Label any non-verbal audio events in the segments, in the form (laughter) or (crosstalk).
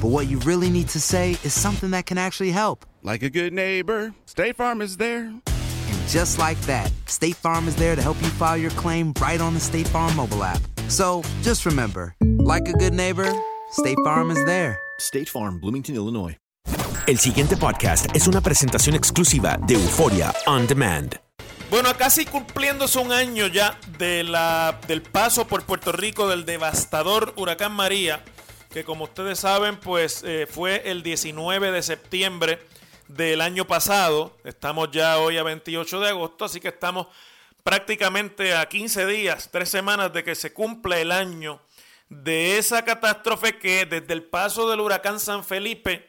but what you really need to say is something that can actually help. Like a good neighbor, State Farm is there. And just like that, State Farm is there to help you file your claim right on the State Farm mobile app. So just remember, like a good neighbor, State Farm is there. State Farm, Bloomington, Illinois. El siguiente podcast es una presentación exclusiva de Euforia On Demand. Bueno, casi cumpliéndose un año ya de la, del paso por Puerto Rico del devastador huracán María, que como ustedes saben, pues eh, fue el 19 de septiembre del año pasado. Estamos ya hoy a 28 de agosto, así que estamos prácticamente a 15 días, tres semanas de que se cumpla el año de esa catástrofe que desde el paso del huracán San Felipe,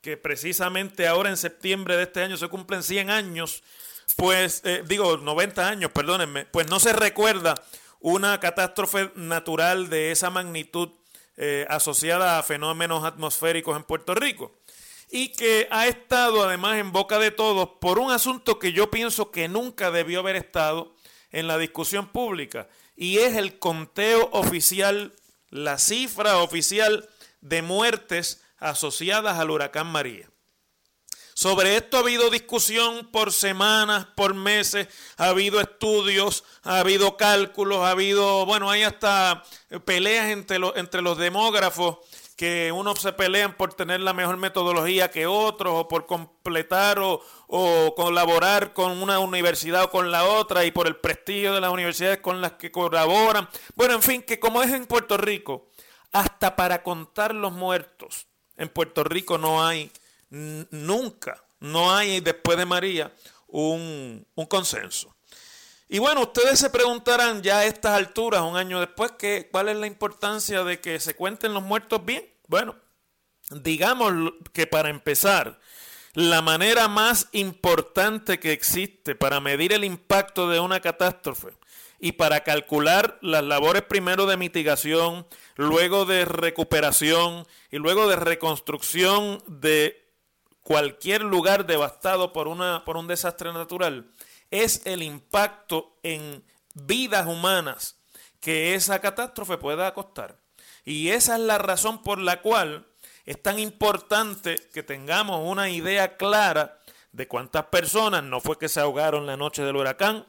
que precisamente ahora en septiembre de este año se cumplen 100 años, pues eh, digo 90 años, perdónenme, pues no se recuerda una catástrofe natural de esa magnitud eh, asociada a fenómenos atmosféricos en Puerto Rico y que ha estado además en boca de todos por un asunto que yo pienso que nunca debió haber estado en la discusión pública y es el conteo oficial, la cifra oficial de muertes asociadas al huracán María. Sobre esto ha habido discusión por semanas, por meses, ha habido estudios, ha habido cálculos, ha habido, bueno, hay hasta peleas entre los, entre los demógrafos, que unos se pelean por tener la mejor metodología que otros, o por completar o, o colaborar con una universidad o con la otra, y por el prestigio de las universidades con las que colaboran. Bueno, en fin, que como es en Puerto Rico, hasta para contar los muertos, en Puerto Rico no hay nunca, no hay después de María un, un consenso. Y bueno, ustedes se preguntarán ya a estas alturas, un año después, que, ¿cuál es la importancia de que se cuenten los muertos bien? Bueno, digamos que para empezar, la manera más importante que existe para medir el impacto de una catástrofe y para calcular las labores primero de mitigación, luego de recuperación y luego de reconstrucción de cualquier lugar devastado por, una, por un desastre natural es el impacto en vidas humanas que esa catástrofe pueda costar. Y esa es la razón por la cual es tan importante que tengamos una idea clara de cuántas personas no fue que se ahogaron la noche del huracán,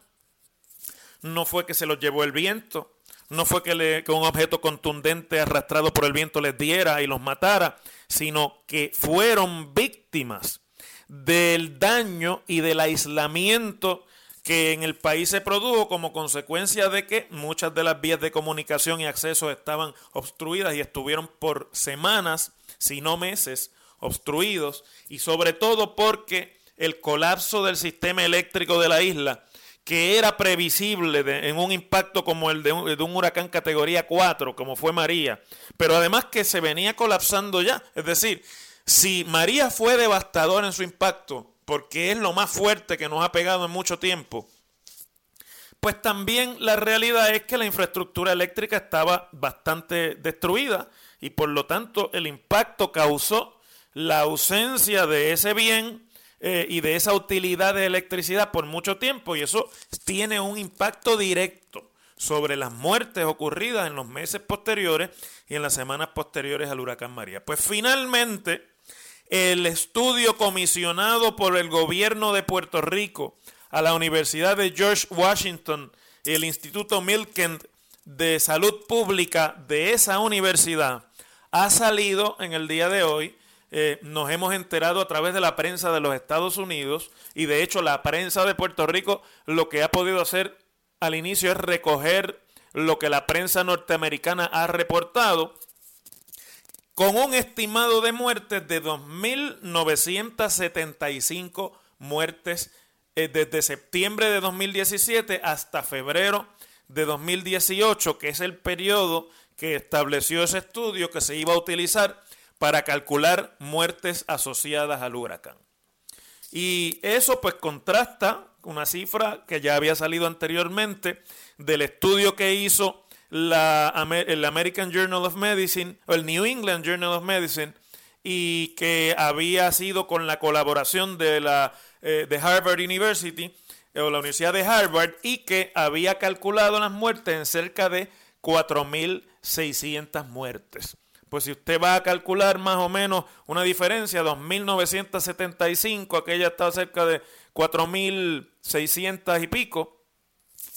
no fue que se los llevó el viento, no fue que, un objeto contundente arrastrado por el viento les diera y los matara, sino que fueron víctimas del daño y del aislamiento que en el país se produjo como consecuencia de que muchas de las vías de comunicación y acceso estaban obstruidas y estuvieron por semanas, si no meses, obstruidos y sobre todo porque el colapso del sistema eléctrico de la isla que era previsible en un impacto como el de un, de un, huracán categoría 4, como fue María, pero además que se venía colapsando ya. Es decir, si María fue devastador en su impacto, porque es lo más fuerte que nos ha pegado en mucho tiempo, pues también la realidad es que la infraestructura eléctrica estaba bastante destruida y por lo tanto el impacto causó la ausencia de ese bien eh, y de esa utilidad de electricidad por mucho tiempo y eso tiene un impacto directo sobre las muertes ocurridas en los meses posteriores y en las semanas posteriores al huracán María. Pues finalmente el estudio comisionado por el gobierno de Puerto Rico a la Universidad de George Washington y el Instituto Milken de Salud Pública de esa universidad ha salido en el día de hoy. Eh, nos hemos enterado a través de la prensa de los Estados Unidos y de hecho la prensa de Puerto Rico lo que ha podido hacer al inicio es recoger lo que la prensa norteamericana ha reportado con un estimado de muertes de 2.975 muertes eh, desde septiembre de 2017 hasta febrero de 2018, que es el periodo que estableció ese estudio que se iba a utilizar para calcular muertes asociadas al huracán. Y eso pues contrasta una cifra que ya había salido anteriormente del estudio que hizo la, el American Journal of Medicine o el New England Journal of Medicine y que había sido con la colaboración de la eh, de Harvard University o la Universidad de Harvard y que había calculado las muertes en cerca de 4.600 muertes. Pues si usted va a calcular más o menos una diferencia, 2.975, aquella estaba cerca de 4.600 y pico,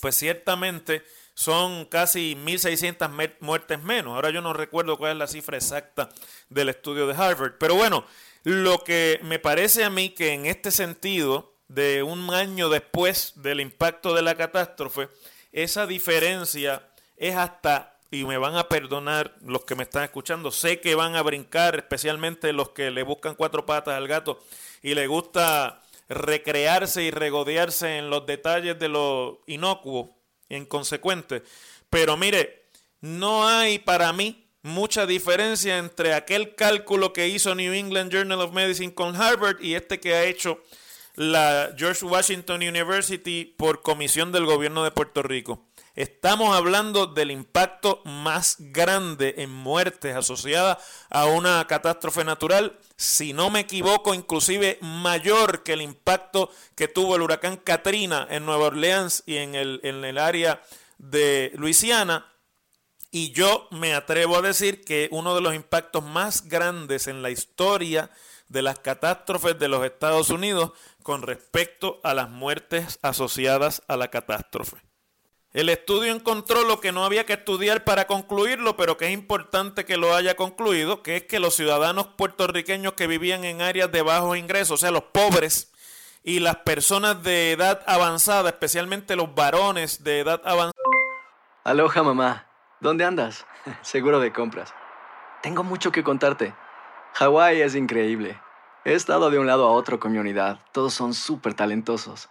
pues ciertamente son casi 1.600 muertes menos. Ahora yo no recuerdo cuál es la cifra exacta del estudio de Harvard. Pero bueno, lo que me parece a mí que en este sentido de un año después del impacto de la catástrofe, esa diferencia es hasta, y me van a perdonar los que me están escuchando, sé que van a brincar, especialmente los que le buscan cuatro patas al gato y le gusta recrearse y regodearse en los detalles de lo inocuo inconsecuente. Pero mire, no hay para mí mucha diferencia entre aquel cálculo que hizo New England Journal of Medicine con Harvard y este que ha hecho la George Washington University por comisión del gobierno de Puerto Rico. Estamos hablando del impacto más grande en muertes asociadas a una catástrofe natural, si no me equivoco, inclusive mayor que el impacto que tuvo el huracán Katrina en Nueva Orleans y en el, en el área de Luisiana. Y yo me atrevo a decir que uno de los impactos más grandes en la historia de las catástrofes de los Estados Unidos con respecto a las muertes asociadas a la catástrofe. El estudio encontró lo que no había que estudiar para concluirlo, pero que es importante que lo haya concluido, que es que los ciudadanos puertorriqueños que vivían en áreas de bajos ingresos, o sea, los pobres y las personas de edad avanzada, especialmente los varones de edad avanzada. Aloha mamá, ¿dónde andas? (laughs) Seguro de compras. Tengo mucho que contarte. Hawái es increíble. He estado de un lado a otro con mi unidad. Todos son súper talentosos.